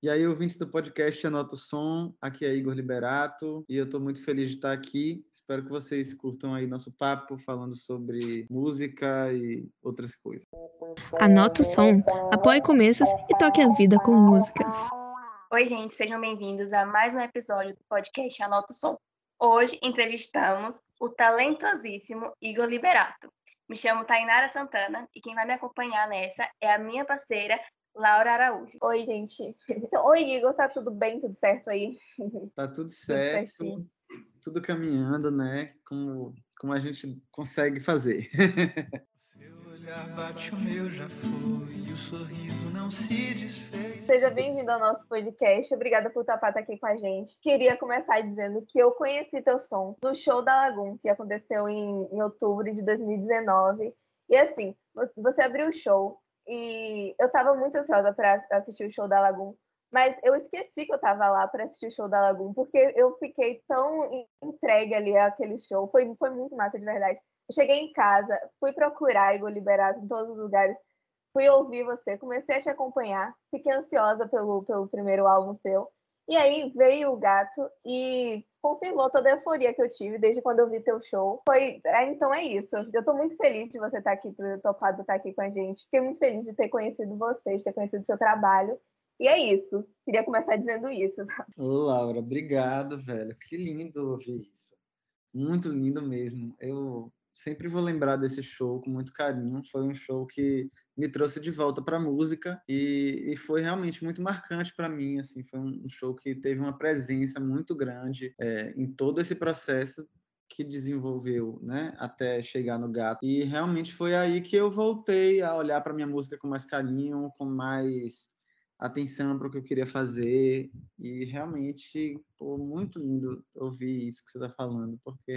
E aí, ouvintes do podcast Anota o Som, aqui é Igor Liberato e eu estou muito feliz de estar aqui. Espero que vocês curtam aí nosso papo falando sobre música e outras coisas. Anota o som, apoie começos e toque a vida com música. Oi, gente, sejam bem-vindos a mais um episódio do podcast Anota o Som. Hoje entrevistamos o talentosíssimo Igor Liberato. Me chamo Tainara Santana e quem vai me acompanhar nessa é a minha parceira Laura Araújo. Oi, gente. Oi, Igor, tá tudo bem? Tudo certo aí? Tá tudo certo. Tudo, tudo caminhando, né? Como, como a gente consegue fazer. Seu olhar bate o meu, já foi, e o sorriso não se desfez. Seja bem-vindo ao nosso podcast. Obrigada por estar aqui com a gente. Queria começar dizendo que eu conheci teu som no show da Lagoon, que aconteceu em, em outubro de 2019. E assim, você abriu o show e eu estava muito ansiosa para assistir o show da Lagoon, mas eu esqueci que eu estava lá para assistir o show da Lagoon, porque eu fiquei tão entregue ali àquele show. Foi, foi muito massa, de verdade. Eu cheguei em casa, fui procurar Igor Liberato em todos os lugares, fui ouvir você, comecei a te acompanhar, fiquei ansiosa pelo, pelo primeiro álbum seu. E aí veio o gato e confirmou toda a euforia que eu tive desde quando eu vi teu show. Foi, é, então é isso. Eu tô muito feliz de você estar tá aqui, ter topado estar tá aqui com a gente. Fiquei muito feliz de ter conhecido você, de ter conhecido seu trabalho. E é isso. Queria começar dizendo isso. Ô, Laura, obrigado, velho. Que lindo ouvir isso. Muito lindo mesmo. Eu sempre vou lembrar desse show com muito carinho. Foi um show que me trouxe de volta para a música e, e, foi realmente muito marcante para mim. Assim, foi um show que teve uma presença muito grande é, em todo esse processo que desenvolveu, né, até chegar no gato. E realmente foi aí que eu voltei a olhar para minha música com mais carinho, com mais atenção para o que eu queria fazer. E realmente, pô, muito lindo ouvir isso que você está falando, porque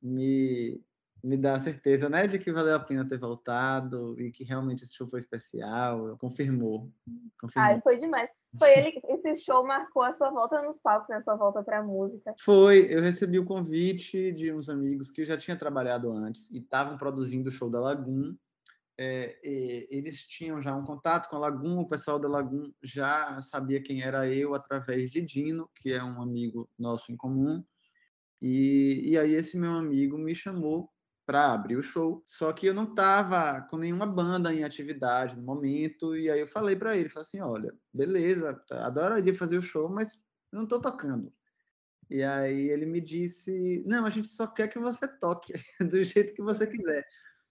me me dá a certeza, né, de que valeu a pena ter voltado e que realmente esse show foi especial, confirmou. confirmou. Ai, foi demais. Foi ele, esse show marcou a sua volta nos palcos, né, a sua volta para a música. Foi, eu recebi o convite de uns amigos que já tinha trabalhado antes e estavam produzindo o show da Lagoon. É, eles tinham já um contato com a Lagoon, o pessoal da Lagoon já sabia quem era eu através de Dino, que é um amigo nosso em comum. E, e aí esse meu amigo me chamou para abrir o show. Só que eu não tava com nenhuma banda em atividade no momento, e aí eu falei para ele, falei assim, olha, beleza, adoraria fazer o show, mas não tô tocando. E aí ele me disse, não, a gente só quer que você toque do jeito que você quiser.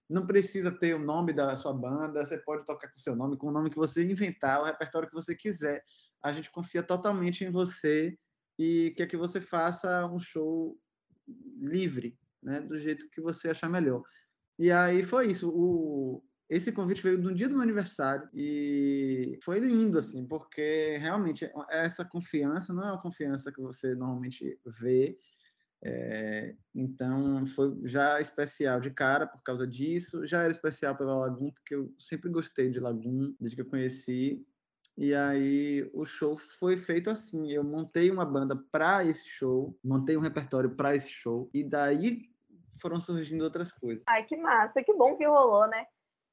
Não precisa ter o nome da sua banda, você pode tocar com seu nome, com o nome que você inventar, o repertório que você quiser. A gente confia totalmente em você e quer que você faça um show livre, né, do jeito que você achar melhor. E aí foi isso. O, esse convite veio no dia do meu aniversário e foi lindo, assim, porque realmente essa confiança não é uma confiança que você normalmente vê. É, então foi já especial de cara por causa disso, já era especial pela Lagoon, porque eu sempre gostei de Lagoon desde que eu conheci. E aí o show foi feito assim. Eu montei uma banda para esse show, montei um repertório para esse show, e daí foram surgindo outras coisas. Ai, que massa, que bom que rolou, né?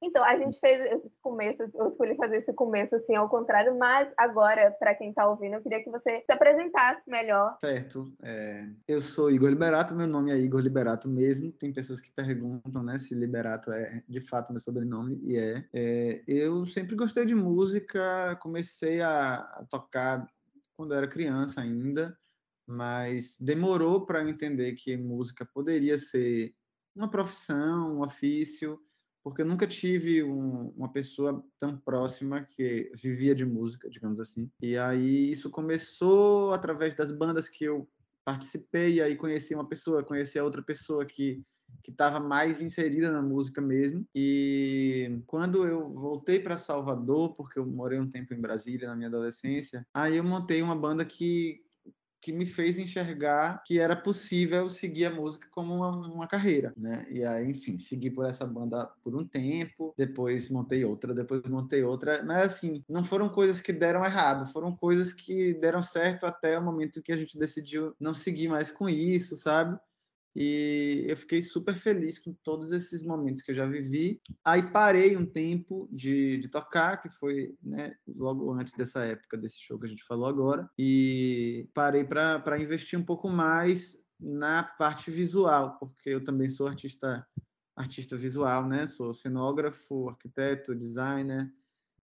Então, a gente fez esse começo, eu escolhi fazer esse começo assim ao contrário, mas agora, para quem está ouvindo, eu queria que você se apresentasse melhor. Certo. É, eu sou Igor Liberato, meu nome é Igor Liberato mesmo. Tem pessoas que perguntam né, se Liberato é de fato meu sobrenome, e é. é eu sempre gostei de música, comecei a, a tocar quando era criança ainda mas demorou para eu entender que música poderia ser uma profissão, um ofício, porque eu nunca tive um, uma pessoa tão próxima que vivia de música, digamos assim. E aí isso começou através das bandas que eu participei, e aí conheci uma pessoa, conheci a outra pessoa que que estava mais inserida na música mesmo. E quando eu voltei para Salvador, porque eu morei um tempo em Brasília na minha adolescência, aí eu montei uma banda que que me fez enxergar que era possível seguir a música como uma, uma, carreira, né? E aí, enfim, segui por essa banda por um tempo, depois montei outra, depois montei outra, mas assim, não foram coisas que deram errado, foram coisas que deram certo até o momento que a gente decidiu não seguir mais com isso, sabe? E eu fiquei super feliz com todos esses momentos que eu já vivi. Aí parei um tempo de, de tocar, que foi né, logo antes dessa época, desse show que a gente falou agora. E parei para investir um pouco mais na parte visual, porque eu também sou artista artista visual, né? Sou cenógrafo, arquiteto, designer.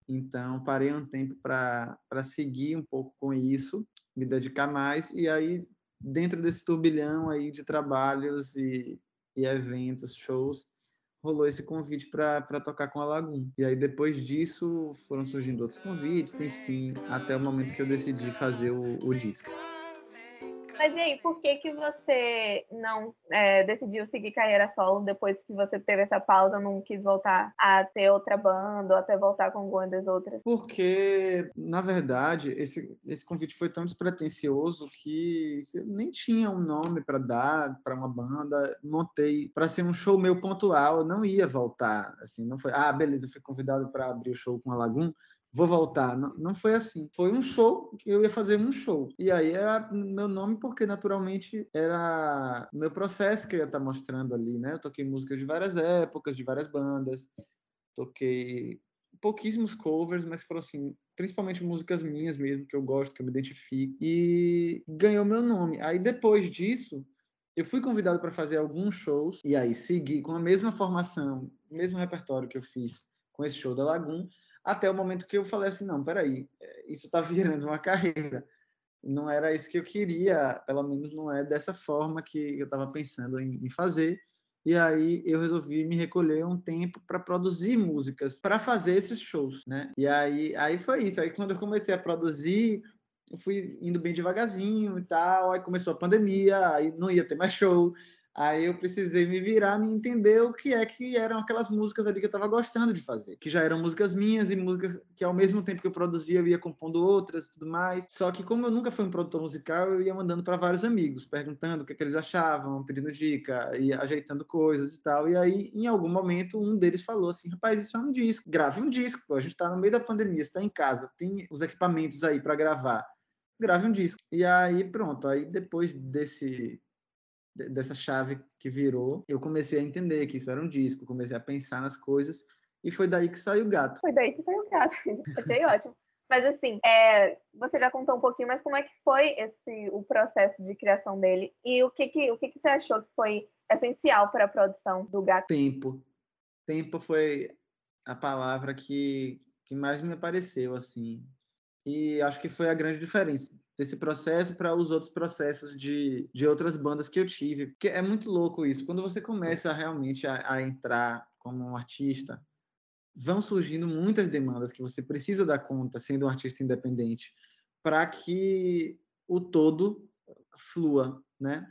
Então, parei um tempo para seguir um pouco com isso, me dedicar mais. E aí, dentro desse turbilhão aí de trabalhos e, e eventos, shows, rolou esse convite para tocar com a Lagoon. E aí, depois disso, foram surgindo outros convites, enfim, até o momento que eu decidi fazer o, o disco. Mas e aí, por que que você não é, decidiu seguir carreira solo depois que você teve essa pausa, não quis voltar a ter outra banda ou até voltar com alguma das outras? Porque, na verdade, esse, esse convite foi tão despretensioso que, que eu nem tinha um nome para dar para uma banda. Montei para ser um show meu pontual, eu não ia voltar. Assim, não foi, ah, beleza, fui convidado para abrir o show com a Lagoon vou voltar. Não, não foi assim. Foi um show eu ia fazer um show. E aí era meu nome porque naturalmente era meu processo que eu ia estar mostrando ali, né? Eu toquei músicas de várias épocas, de várias bandas. Toquei pouquíssimos covers, mas foram assim, principalmente músicas minhas mesmo que eu gosto, que eu me identifico e ganhou meu nome. Aí depois disso, eu fui convidado para fazer alguns shows e aí segui com a mesma formação, mesmo repertório que eu fiz com esse show da Lagoon, até o momento que eu falei assim, não, peraí, é, isso está virando uma carreira. Não era isso que eu queria, pelo menos não é dessa forma que eu estava pensando em, em fazer. E aí eu resolvi me recolher um tempo para produzir músicas, para fazer esses shows, né? E aí, aí foi isso. Aí quando eu comecei a produzir, eu fui indo bem devagarzinho e tal. Aí começou a pandemia, aí não ia ter mais show. Aí eu precisei me virar, me entender o que é que eram aquelas músicas ali que eu estava gostando de fazer, que já eram músicas minhas e músicas que ao mesmo tempo que eu produzia eu ia compondo outras, tudo mais. Só que como eu nunca fui um produtor musical, eu ia mandando para vários amigos, perguntando o que, é que eles achavam, pedindo dica, e ajeitando coisas e tal. E aí, em algum momento, um deles falou assim: "Rapaz, isso é um disco. Grave um disco. A gente está no meio da pandemia, está em casa, tem os equipamentos aí para gravar. Grave um disco". E aí, pronto. Aí depois desse dessa chave que virou, eu comecei a entender que isso era um disco, comecei a pensar nas coisas e foi daí que saiu o gato. Foi daí que saiu o gato. Achei ótimo. Mas assim, é, você já contou um pouquinho, mas como é que foi esse o processo de criação dele e o que que o que, que você achou que foi essencial para a produção do gato? Tempo. Tempo foi a palavra que que mais me apareceu assim. E acho que foi a grande diferença desse processo para os outros processos de, de outras bandas que eu tive. Porque é muito louco isso. Quando você começa realmente a, a entrar como um artista, vão surgindo muitas demandas que você precisa dar conta, sendo um artista independente, para que o todo flua, né?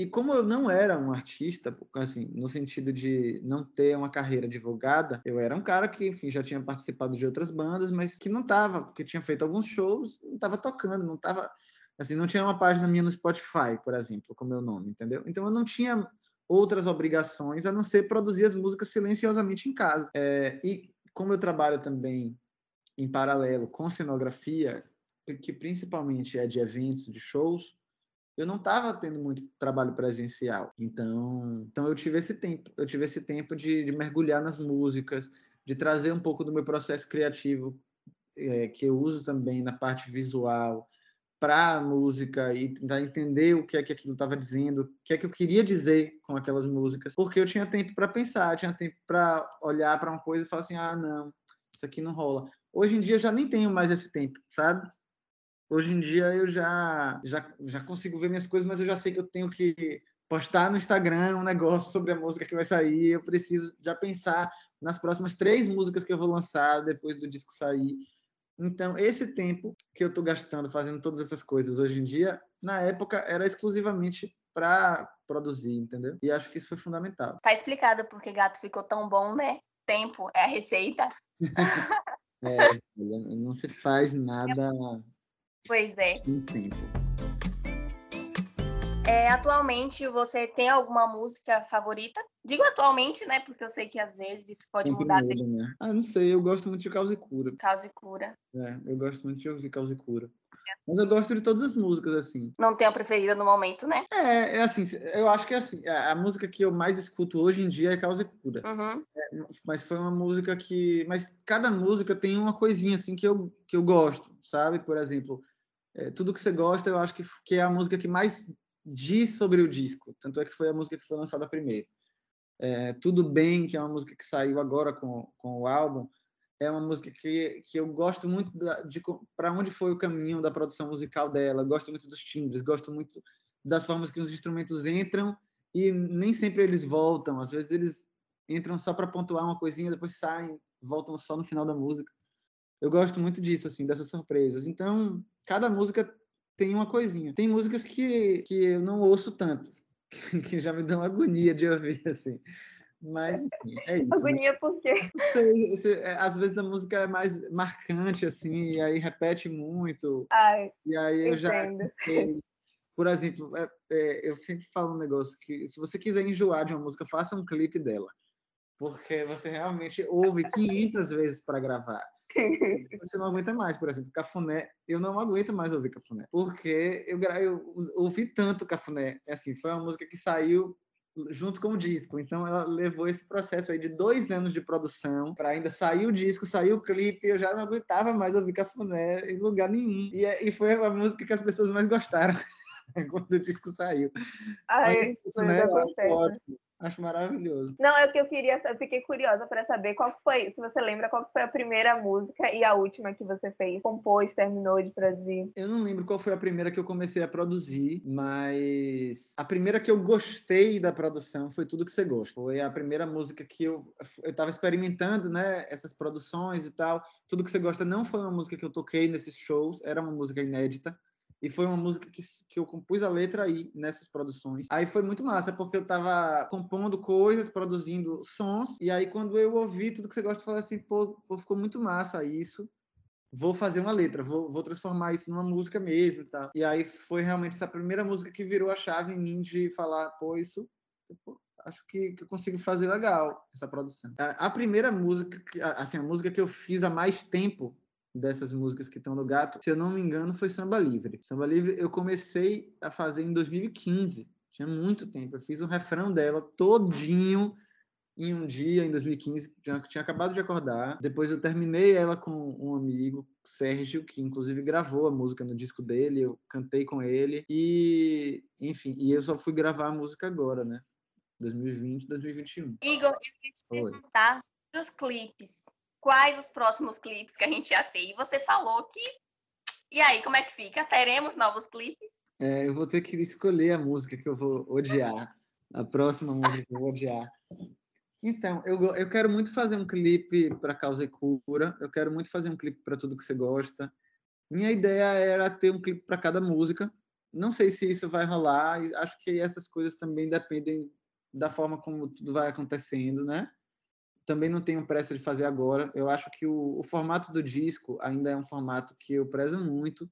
E como eu não era um artista, assim, no sentido de não ter uma carreira divulgada, eu era um cara que, enfim, já tinha participado de outras bandas, mas que não estava, porque tinha feito alguns shows, não estava tocando, não estava, assim, não tinha uma página minha no Spotify, por exemplo, com meu nome, entendeu? Então eu não tinha outras obrigações a não ser produzir as músicas silenciosamente em casa. É, e como eu trabalho também em paralelo com cenografia, que principalmente é de eventos, de shows, eu não estava tendo muito trabalho presencial. Então, então eu tive esse tempo, eu tive esse tempo de, de mergulhar nas músicas, de trazer um pouco do meu processo criativo é, que eu uso também na parte visual para a música e tentar entender o que é que aquilo estava dizendo, o que é que eu queria dizer com aquelas músicas, porque eu tinha tempo para pensar, tinha tempo para olhar para uma coisa e falar assim, ah, não, isso aqui não rola. Hoje em dia eu já nem tenho mais esse tempo, sabe? Hoje em dia eu já, já, já consigo ver minhas coisas, mas eu já sei que eu tenho que postar no Instagram um negócio sobre a música que vai sair. Eu preciso já pensar nas próximas três músicas que eu vou lançar depois do disco sair. Então, esse tempo que eu estou gastando fazendo todas essas coisas hoje em dia, na época era exclusivamente para produzir, entendeu? E acho que isso foi fundamental. Tá explicado porque gato ficou tão bom, né? Tempo é a receita. é, não se faz nada Pois é. É, atualmente, você tem alguma música favorita? Digo atualmente, né? Porque eu sei que às vezes isso pode Sempre mudar muda, né? Ah, não sei, eu gosto muito de Causa e Cura. causa e cura. É, eu gosto muito de ouvir Causa e Cura. Mas eu gosto de todas as músicas, assim. Não tenho a preferida no momento, né? É, é assim, eu acho que é assim, a a música que eu mais escuto hoje em dia é Causa e Cura. Uhum. Mas foi uma música que. Mas cada música tem uma coisinha assim que eu, que eu gosto, sabe? Por exemplo, é, Tudo que você gosta, eu acho que, que é a música que mais diz sobre o disco. Tanto é que foi a música que foi lançada primeiro. É, Tudo Bem, que é uma música que saiu agora com, com o álbum, é uma música que, que eu gosto muito da, de para onde foi o caminho da produção musical dela. Gosto muito dos timbres, gosto muito das formas que os instrumentos entram e nem sempre eles voltam. Às vezes eles entram só para pontuar uma coisinha, depois saem, voltam só no final da música. Eu gosto muito disso, assim, dessas surpresas. Então, cada música tem uma coisinha. Tem músicas que, que eu não ouço tanto, que já me dão agonia de ouvir, assim. Mas, enfim, é isso. né? Agonia por quê? Sei, se- é, às vezes a música é mais marcante, assim, e aí repete muito, Ai, e aí eu já entendo. cansei. Por exemplo, é- é, eu sempre falo um negócio que se você quiser enjoar de uma música, faça um clipe dela. Porque você realmente ouve 500 vezes para gravar. Você não aguenta mais, por exemplo, Cafuné. Eu não aguento mais ouvir Cafuné. Porque eu, eu ouvi tanto Cafuné. Assim, foi uma música que saiu junto com o disco. Então ela levou esse processo aí de dois anos de produção para ainda sair o disco, sair o clipe. Eu já não aguentava mais ouvir Cafuné em lugar nenhum. E, é- e foi a música que as pessoas mais gostaram quando o disco saiu. Ai, Mas isso, né? Eu ótimo. Acho maravilhoso. Não, é o que eu queria, eu fiquei curiosa para saber qual foi, se você lembra qual foi a primeira música e a última que você fez, compôs, terminou de produzir. Eu não lembro qual foi a primeira que eu comecei a produzir, mas a primeira que eu gostei da produção foi Tudo Que Você Gosta. Foi a primeira música que eu eu estava experimentando, né, essas produções e tal. Tudo Que Você Gosta não foi uma música que eu toquei nesses shows, era uma música inédita. E foi uma música que, que eu compus a letra aí nessas produções. Aí foi muito massa, porque eu tava compondo coisas, produzindo sons. E aí, quando eu ouvi tudo que você gosta, eu falei assim: pô, pô, ficou muito massa isso vou fazer uma letra, vou, vou transformar isso numa música mesmo e tal. E aí foi realmente essa primeira música que virou a chave em mim de falar, pô, isso pô, acho que, que eu consigo fazer legal essa produção. A, a primeira música, que- assim, a música que eu fiz há mais tempo dessas músicas que estão no Gato, se eu não me engano, foi Samba Livre. Samba Livre eu comecei a fazer em 2015, tinha muito tempo. Eu fiz um refrão dela todinho em um dia, em 2015, tinha, tinha acabado de acordar. Depois eu terminei ela com um amigo, Sérgio, que inclusive gravou a música no disco dele, eu cantei com ele. E, enfim, e eu só fui gravar a música agora, né? 2020, 2021. Igor, eu queria te perguntar sobre os clipes. Quais os próximos clipes que a gente ia ter? E você falou que. E aí, como é que fica? Teremos novos clipes? É, eu vou ter que escolher a música que eu vou odiar. A próxima música que eu vou odiar. Então, eu, eu quero muito fazer um clipe para Causa e Cura. Eu quero muito fazer um clipe para tudo que você gosta. Minha ideia era ter um clipe para cada música. Não sei se isso vai rolar. Acho que essas coisas também dependem da forma como tudo vai acontecendo, né? Também não tenho pressa de fazer agora. Eu acho que o, o formato do disco ainda é um formato que eu prezo muito,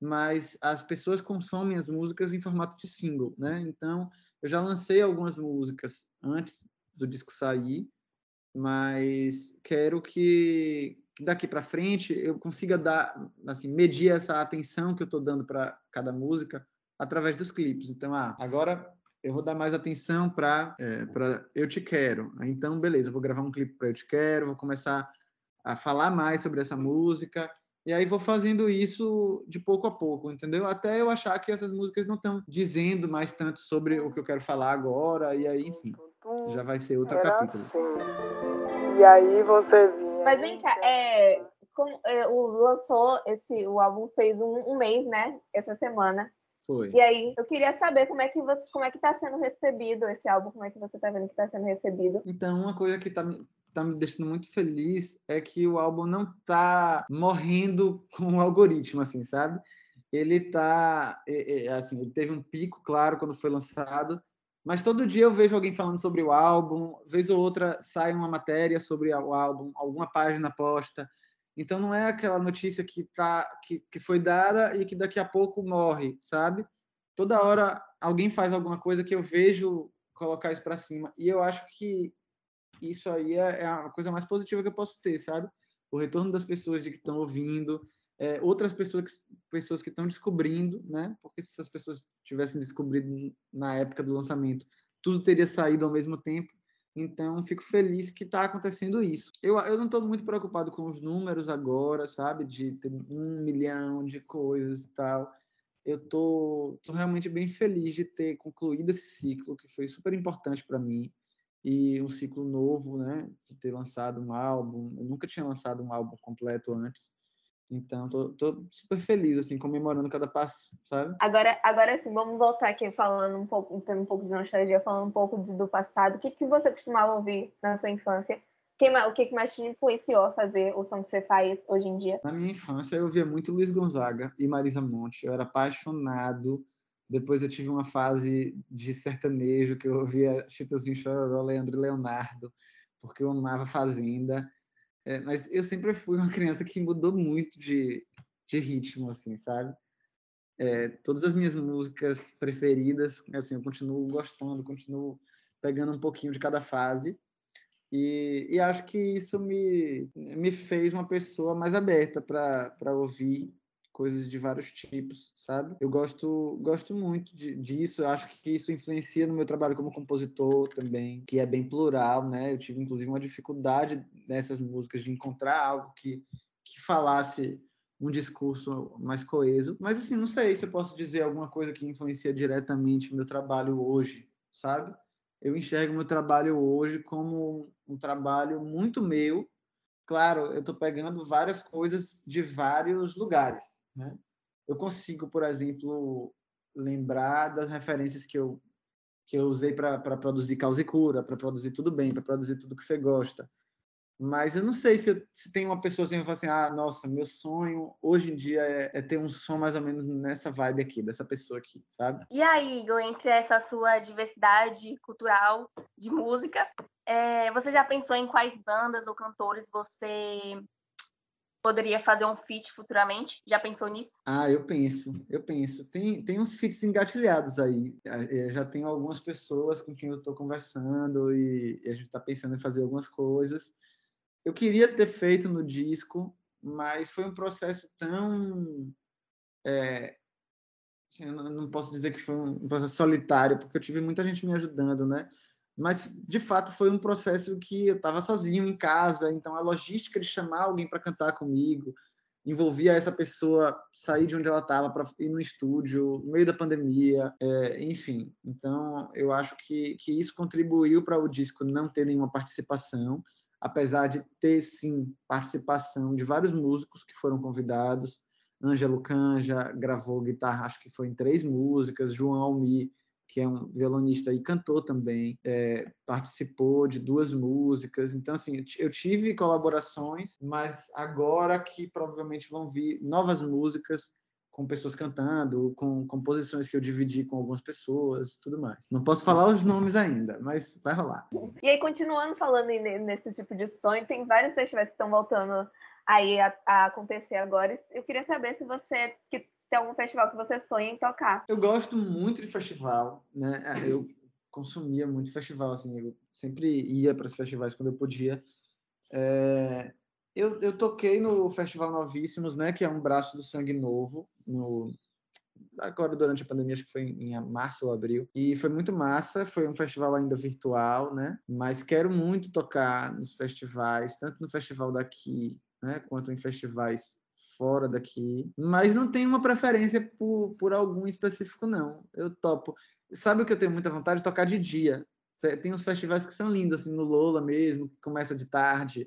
mas as pessoas consomem as músicas em formato de single, né? Então, eu já lancei algumas músicas antes do disco sair, mas quero que, que daqui para frente eu consiga dar, assim, medir essa atenção que eu estou dando para cada música através dos clipes. Então, ah, agora eu vou dar mais atenção para para Eu Te Quero. Então, beleza, eu vou gravar um clipe para Eu Te Quero, vou começar a falar mais sobre essa música. E aí vou fazendo isso de pouco a pouco, entendeu? Até eu achar que essas músicas não estão dizendo mais tanto sobre o que eu quero falar agora, e aí, enfim, já vai ser outro Era capítulo. assim. E aí você vinha. Mas vem cá, é, como, é, o, lançou esse, o álbum fez um, um mês, né? Essa semana. Foi. E aí, eu queria saber como é que você, como é que tá sendo recebido esse álbum, como é que você tá vendo que tá sendo recebido. Então, uma coisa que tá, me- tá me deixando muito feliz é que o álbum não tá morrendo com o algoritmo, assim, sabe? Ele tá, é, é, assim, ele teve um pico, claro, quando foi lançado, mas todo dia eu vejo alguém falando sobre o álbum, vez ou outra sai uma matéria sobre o álbum, alguma página posta. Então não é aquela notícia que tá que, que foi dada e que daqui a pouco morre, sabe? Toda hora alguém faz alguma coisa que eu vejo colocar isso para cima. E eu acho que isso aí é, é a coisa mais positiva que eu posso ter, sabe? O retorno das pessoas de que estão ouvindo, é, outras pessoas, pessoas que estão descobrindo, né? Porque se essas pessoas tivessem descobrido na época do lançamento, tudo teria saído ao mesmo tempo. Então, fico feliz que está acontecendo isso. Eu, eu não estou muito preocupado com os números agora, sabe? De ter um milhão de coisas e tal. Eu tô, tô realmente bem feliz de ter concluído esse ciclo, que foi super importante para mim. E um ciclo novo, né? De ter lançado um álbum. Eu nunca tinha lançado um álbum completo antes. Então, tô, tô, super feliz, assim, comemorando cada passo, sabe? Agora, agora sim, vamos voltar aqui falando um pouco, tendo um pouco de nostalgia, falando um pouco de, do passado. O que, que você costumava ouvir na sua infância? Quem, o que, que mais te influenciou a fazer o som que você faz hoje em dia? Na minha infância, eu ouvia muito Luiz Gonzaga e Marisa Monte. Eu era apaixonado. Depois eu tive uma fase de sertanejo, que eu ouvia Chitãozinho Chororó, Leandro e Leonardo, porque eu amava Fazenda. É, mas eu sempre fui uma criança que mudou muito de, de ritmo, assim, sabe? É, todas as minhas músicas preferidas, assim, eu continuo gostando, continuo pegando um pouquinho de cada fase. E, e acho que isso me, me fez uma pessoa mais aberta para ouvir coisas de vários tipos, sabe? Eu gosto, gosto muito de, disso, eu acho que isso influencia no meu trabalho como compositor também, que é bem plural, né? Eu tive, inclusive, uma dificuldade nessas músicas de encontrar algo que, que falasse um discurso mais coeso. Mas, assim, não sei se eu posso dizer alguma coisa que influencia diretamente o meu trabalho hoje, sabe? Eu enxergo meu trabalho hoje como um trabalho muito meu. Claro, eu estou pegando várias coisas de vários lugares, né? Eu consigo, por exemplo, lembrar das referências que eu, que eu usei para produzir Causa e Cura, para produzir Tudo Bem, para produzir tudo que você gosta. Mas eu não sei se, eu, se tem uma pessoa assim que fala assim: ah, nossa, meu sonho hoje em dia é, é, ter um som mais ou menos nessa vibe aqui, dessa pessoa aqui, sabe? E aí, Igor, entre essa sua diversidade cultural de música, é, você já pensou em quais bandas ou cantores você poderia fazer um feat futuramente? Já pensou nisso? Ah, eu penso, eu penso. Tem, tem uns feats engatilhados aí. Eu já tenho algumas pessoas com quem eu estou conversando e, e a gente está pensando em fazer algumas coisas. Eu queria ter feito no disco, mas foi um processo tão. É, assim, eu não posso dizer que foi um processo solitário, porque eu tive muita gente me ajudando, né? Mas de fato foi um processo que eu estava sozinho em casa, então a logística de chamar alguém para cantar comigo envolvia essa pessoa sair de onde ela estava para ir no estúdio, no meio da pandemia, é, enfim. Então eu acho que, que isso contribuiu para o disco não ter nenhuma participação, apesar de ter sim participação de vários músicos que foram convidados. Ângelo Canja gravou guitarra, acho que foi em três músicas, João Almi que é um violonista e cantor também, é, participou de duas músicas. Então, assim, eu tive colaborações, mas agora que provavelmente vão vir novas músicas com pessoas cantando, com composições que eu dividi com algumas pessoas, tudo mais. Não posso falar os nomes ainda, mas vai rolar. E aí, continuando falando nesse tipo de sonho, tem vários festivais que estão voltando aí a, a acontecer agora. Eu queria saber se você que tem algum festival que você sonha em tocar? Eu gosto muito de festival, né? Eu consumia muito festival, assim, eu sempre ia para os festivais quando eu podia. É... Eu, eu toquei no Festival Novíssimos, né? Que é um braço do Sangue Novo, no agora durante a pandemia, acho que foi em março ou abril. E foi muito massa, foi um festival ainda virtual, né? Mas quero muito tocar nos festivais, tanto no festival daqui, né, quanto em festivais fora daqui, mas não tenho uma preferência por, por algum específico, não. Eu topo. Sabe o que eu tenho muita vontade de tocar de dia? Tem uns festivais que são lindos, assim, no Lola mesmo, que começa de tarde,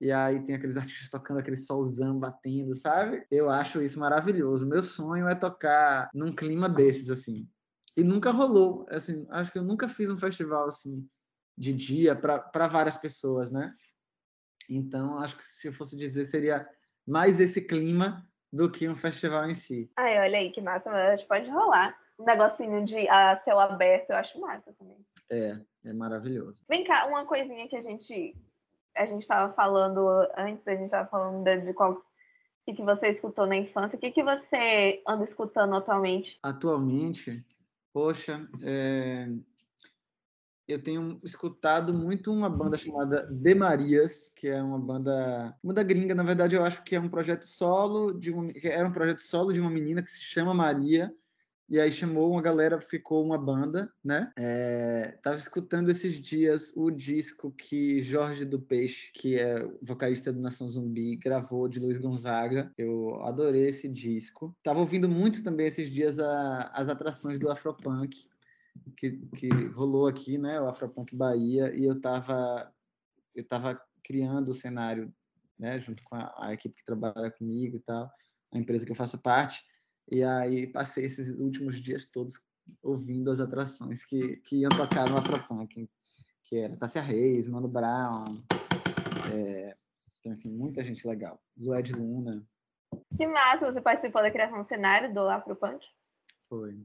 e aí tem aqueles artistas tocando aquele solzão batendo, sabe? Eu acho isso maravilhoso. Meu sonho é tocar num clima desses, assim. E nunca rolou, assim, acho que eu nunca fiz um festival, assim, de dia para várias pessoas, né? Então, acho que se eu fosse dizer, seria mais esse clima do que um festival em si. Ai, olha aí, que massa, mas pode rolar. Um negocinho de a céu aberto, eu acho massa também. É, é maravilhoso. Vem cá, uma coisinha que a gente a gente estava falando antes, a gente estava falando de, de qual que, que você escutou na infância, o que, que você anda escutando atualmente? Atualmente, poxa, é... eu tenho escutado muito uma banda chamada De Marias, que é uma banda, uma banda gringa, na verdade eu acho que é um projeto solo de um, era um projeto solo de uma menina que se chama Maria, e aí chamou uma galera, ficou uma banda, né? É, tava escutando esses dias o disco que Jorge do Peixe, que é vocalista do Nação Zumbi, gravou de Luiz Gonzaga. Eu adorei esse disco. Tava ouvindo muito também esses dias a, as atrações do Afropunk, que, que rolou aqui, né? O Afropunk Bahia, e eu tava, eu tava criando o cenário, né? Junto com a, a equipe que trabalha comigo e tal, a empresa que eu faço parte. E aí passei esses últimos dias todos ouvindo as atrações que, que iam tocar no Afropunk, que era Tássia Reis, Mano Brown, é, enfim, muita gente legal. Lued Luna. Que massa! Você participou da criação do cenário do Afropunk? Foi.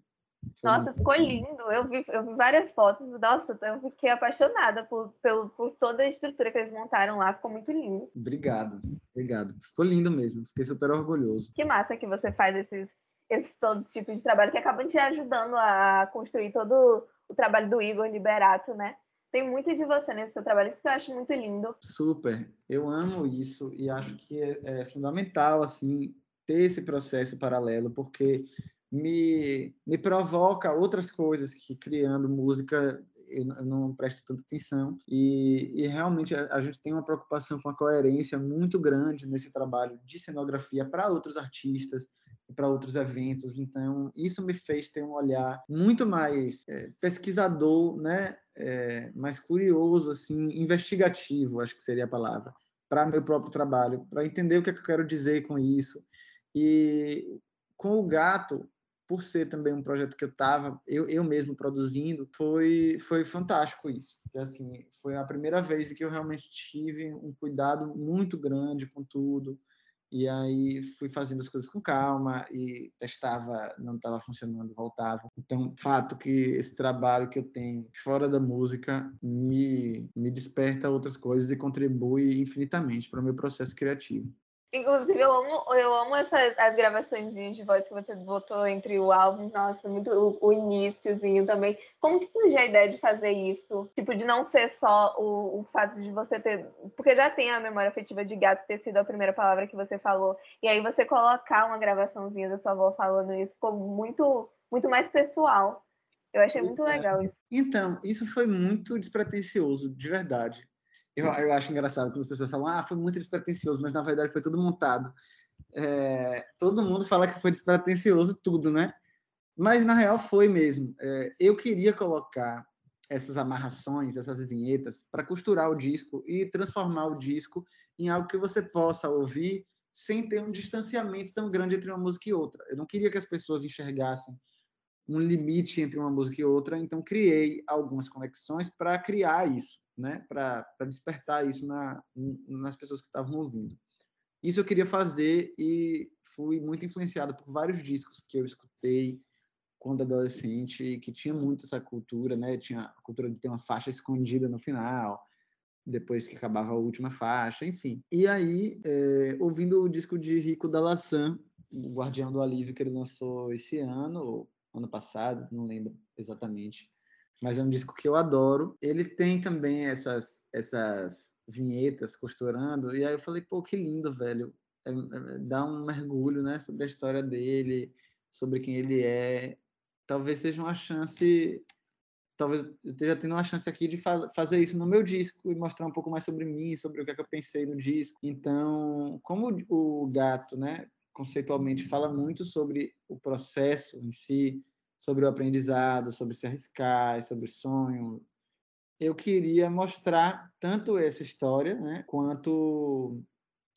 Nossa, ficou lindo. Eu vi, eu vi várias fotos. Nossa, eu fiquei apaixonada por, pelo, por toda a estrutura que eles montaram lá. Ficou muito lindo. Obrigado, obrigado. Ficou lindo mesmo, fiquei super orgulhoso. Que massa que você faz esses, esses todos os tipos de trabalho que acabam te ajudando a construir todo o trabalho do Igor Liberato, né? Tem muito de você nesse seu trabalho, isso que eu acho muito lindo. Super, eu amo isso e acho que é, é fundamental assim ter esse processo paralelo porque me, me provoca outras coisas que criando música eu não presto tanta atenção. E, e realmente a, a gente tem uma preocupação com a coerência muito grande nesse trabalho de cenografia para outros artistas e para outros eventos. Então isso me fez ter um olhar muito mais é, pesquisador né? É, mais curioso assim investigativo acho que seria a palavra para meu próprio trabalho para entender o que, é que eu quero dizer com isso. E com o gato por ser também um projeto que eu estava eu, eu mesmo produzindo foi foi fantástico isso. Porque, assim foi a primeira vez que eu realmente tive um cuidado muito grande com tudo. E aí fui fazendo as coisas com calma e testava não estava funcionando voltava. Então fato que esse trabalho que eu tenho fora da música me me desperta outras coisas e contribui infinitamente para o meu processo criativo Inclusive, eu amo, eu amo essas, as gravações de voz que você botou entre o álbum. Nossa, muito o, o iníciozinho também. Como que surgiu a ideia de fazer isso? Tipo, de não ser só o, o fato de você ter. Porque já tem a memória afetiva de gato ter sido a primeira palavra que você falou. E aí você colocar uma gravaçãozinha da sua avó falando isso ficou muito, muito mais pessoal. Eu achei muito é. legal isso. Então, isso foi muito despretensioso, de verdade. Eu, eu acho engraçado quando as pessoas falam, ah, foi muito despretensioso, mas na verdade foi tudo montado. É, todo mundo fala que foi despretensioso tudo, né? Mas na real foi mesmo. É, eu queria colocar essas amarrações, essas vinhetas, para costurar o disco e transformar o disco em algo que você possa ouvir sem ter um distanciamento tão grande entre uma música e outra. Eu não queria que as pessoas enxergassem um limite entre uma música e outra, então criei algumas conexões para criar isso, né? Para despertar isso na, nas pessoas que estavam ouvindo. Isso eu queria fazer e fui muito influenciado por vários discos que eu escutei quando adolescente, que tinha muito essa cultura, né? Tinha a cultura de ter uma faixa escondida no final, depois que acabava a última faixa, enfim. E aí, é, ouvindo o disco de Rico da Laçã, o Guardião do Alívio, que ele lançou esse ano, ou ano passado, não lembro exatamente, mas é um disco que eu adoro. Ele tem também essas essas vinhetas costurando, e aí eu falei, pô, que lindo, velho. É, é, dá um mergulho, né, sobre a história dele, sobre quem ele é. Talvez seja uma chance, talvez eu esteja tendo uma chance aqui de fa fazer isso no meu disco e mostrar um pouco mais sobre mim, sobre o que, é que eu pensei no disco. Então, como o gato, né, conceitualmente fala muito sobre o processo em si, sobre o aprendizado, sobre se arriscar, sobre sonho. Eu queria mostrar tanto essa história, né, quanto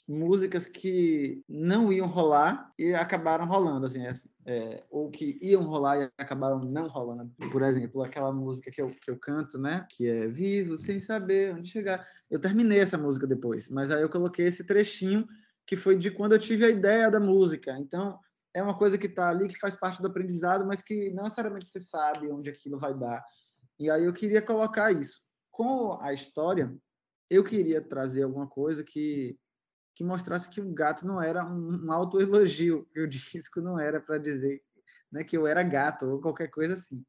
músicas que não iam rolar e acabaram rolando, assim, é, ou que iam rolar e acabaram não rolando. Por exemplo, aquela música que eu, que eu canto, né, que é Vivo sem saber onde chegar. Eu terminei essa música depois, mas aí eu coloquei esse trechinho que foi de quando eu tive a ideia da música. Então, é uma coisa que está ali, que faz parte do aprendizado, mas que não necessariamente você sabe onde aquilo vai dar. E aí eu queria colocar isso. Com a história, eu queria trazer alguma coisa que, que mostrasse que o gato não era um, um autoelogio, que o disco não era para dizer né, que eu era gato ou qualquer coisa assim.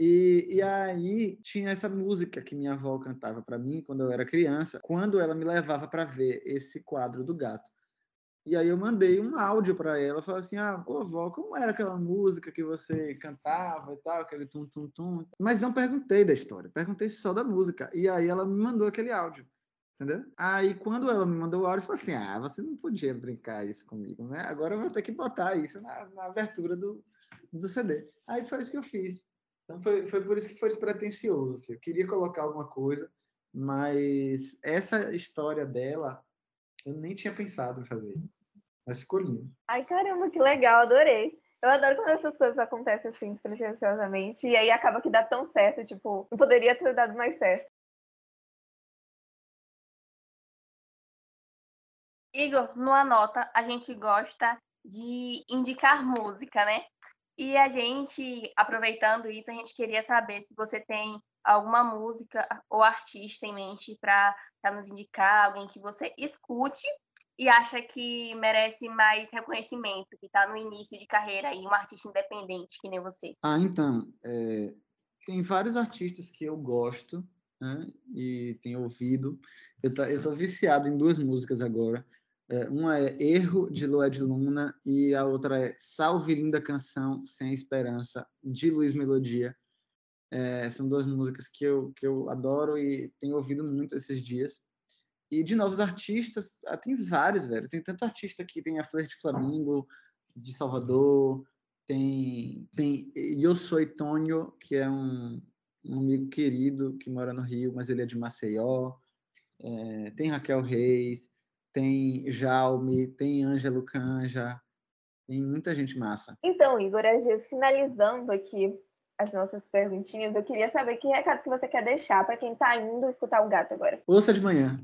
E, e aí tinha essa música que minha avó cantava para mim quando eu era criança, quando ela me levava para ver esse quadro do gato. E aí eu mandei um áudio para ela, falei assim: "Ah, pô, vó, como era aquela música que você cantava e tal, aquele tum tum tum?". Mas não perguntei da história, perguntei só da música. E aí ela me mandou aquele áudio. Entendeu? Aí quando ela me mandou o áudio, falou assim: "Ah, você não podia brincar isso comigo, né? Agora eu vou ter que botar isso na, na abertura do, do CD". Aí foi isso que eu fiz. Então foi, foi por isso que foi despretensioso. Assim. Eu queria colocar alguma coisa, mas essa história dela eu nem tinha pensado em fazer. Mas ficou lindo. Ai, caramba, que legal, adorei. Eu adoro quando essas coisas acontecem assim, despretensiosamente, e aí acaba que dá tão certo, tipo, não poderia ter dado mais certo. Igor, no Anota, a gente gosta de indicar música, né? E a gente, aproveitando isso, a gente queria saber se você tem alguma música ou artista em mente para nos indicar, alguém que você escute e acha que merece mais reconhecimento, que está no início de carreira aí, um artista independente que nem você. Ah, então, é, tem vários artistas que eu gosto né, e tenho ouvido. Eu estou viciado em duas músicas agora. É, uma é Erro, de Lued Luna, e a outra é Salve Linda Canção, Sem Esperança, de Luiz Melodia. É, são duas músicas que eu, que eu adoro e tenho ouvido muito esses dias. E de novos artistas, ah, tem vários, velho. Tem tanto artista aqui, tem a Flerte Flamingo, de Salvador, tem, tem Eu Sou Tonho, que é um, um amigo querido que mora no Rio, mas ele é de Maceió. É, tem Raquel Reis, tem Jaume, tem Ângelo Canja, tem muita gente massa. Então, Igor, finalizando aqui as nossas perguntinhas, eu queria saber que recado que você quer deixar para quem está indo escutar o gato agora. Ouça de manhã.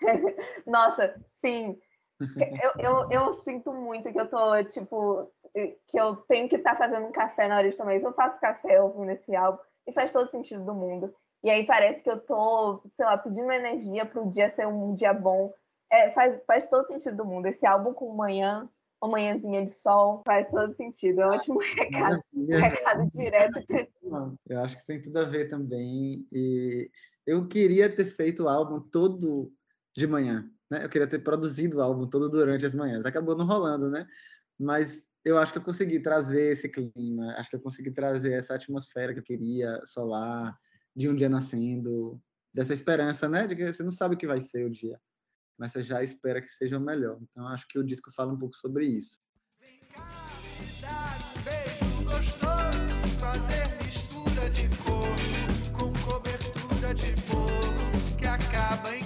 Nossa, sim. Eu, eu, eu, sinto muito que eu tô, tipo, que eu tenho que estar tá fazendo um café na hora de tomar isso. Eu faço café ouvindo esse álbum e faz todo sentido do mundo. E aí parece que eu tô, sei lá, pedindo energia para o dia ser um dia bom. É, faz, faz todo sentido do mundo. Esse álbum com manhã uma manhãzinha de sol, faz todo sentido. É um ótimo recado, um recado direto. Eu acho que tem tudo a ver também. E eu queria ter feito o álbum todo de manhã, né? Eu queria ter produzido o álbum todo durante as manhãs. Acabou não rolando, né? Mas eu acho que eu consegui trazer esse clima, acho que eu consegui trazer essa atmosfera que eu queria, solar, de um dia nascendo, dessa esperança, né? De que você não sabe o que vai ser o dia mas você já espera que seja o melhor. Então acho que o disco fala um pouco sobre isso.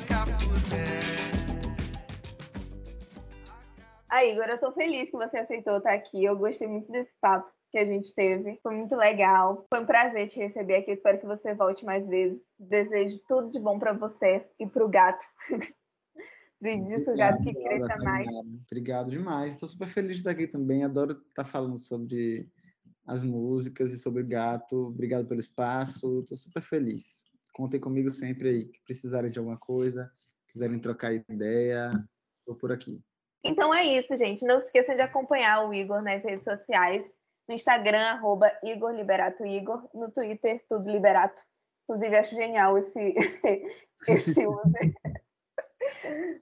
Cafundé. Ah, Igor, eu tô feliz que você aceitou estar aqui. Eu gostei muito desse papo que a gente teve. Foi muito legal. Foi um prazer te receber aqui. Espero que você volte mais vezes. Desejo tudo de bom para você e para o gato. gato que cresça mais. Obrigado demais. Estou super feliz de estar aqui também. Adoro estar falando sobre as músicas e sobre o gato. Obrigado pelo espaço. Estou super feliz. Contem comigo sempre aí. Que precisarem de alguma coisa, quiserem trocar ideia, estou por aqui. Então é isso, gente. Não se esqueçam de acompanhar o Igor nas redes sociais. No Instagram, arroba Igor Liberato Igor. No Twitter, tudo Liberato. Inclusive, acho genial esse, esse user.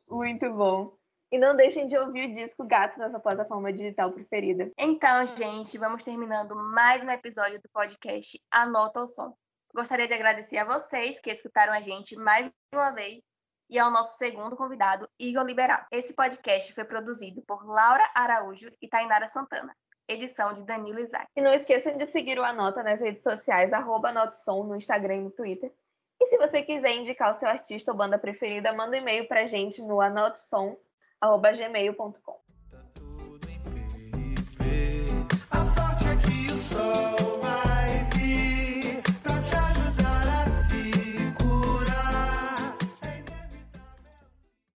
Muito bom. E não deixem de ouvir o disco Gato na sua plataforma digital preferida. Então, gente, vamos terminando mais um episódio do podcast Anota o Som. Gostaria de agradecer a vocês que escutaram a gente mais uma vez e ao nosso segundo convidado, Igor Liberato. Esse podcast foi produzido por Laura Araújo e Tainara Santana. Edição de Danilo Isaac. E não esqueçam de seguir o Anota nas redes sociais, arroba Som no Instagram e no Twitter e se você quiser indicar o seu artista ou banda preferida, manda um e-mail pra gente no anotson@gmail.com. Tá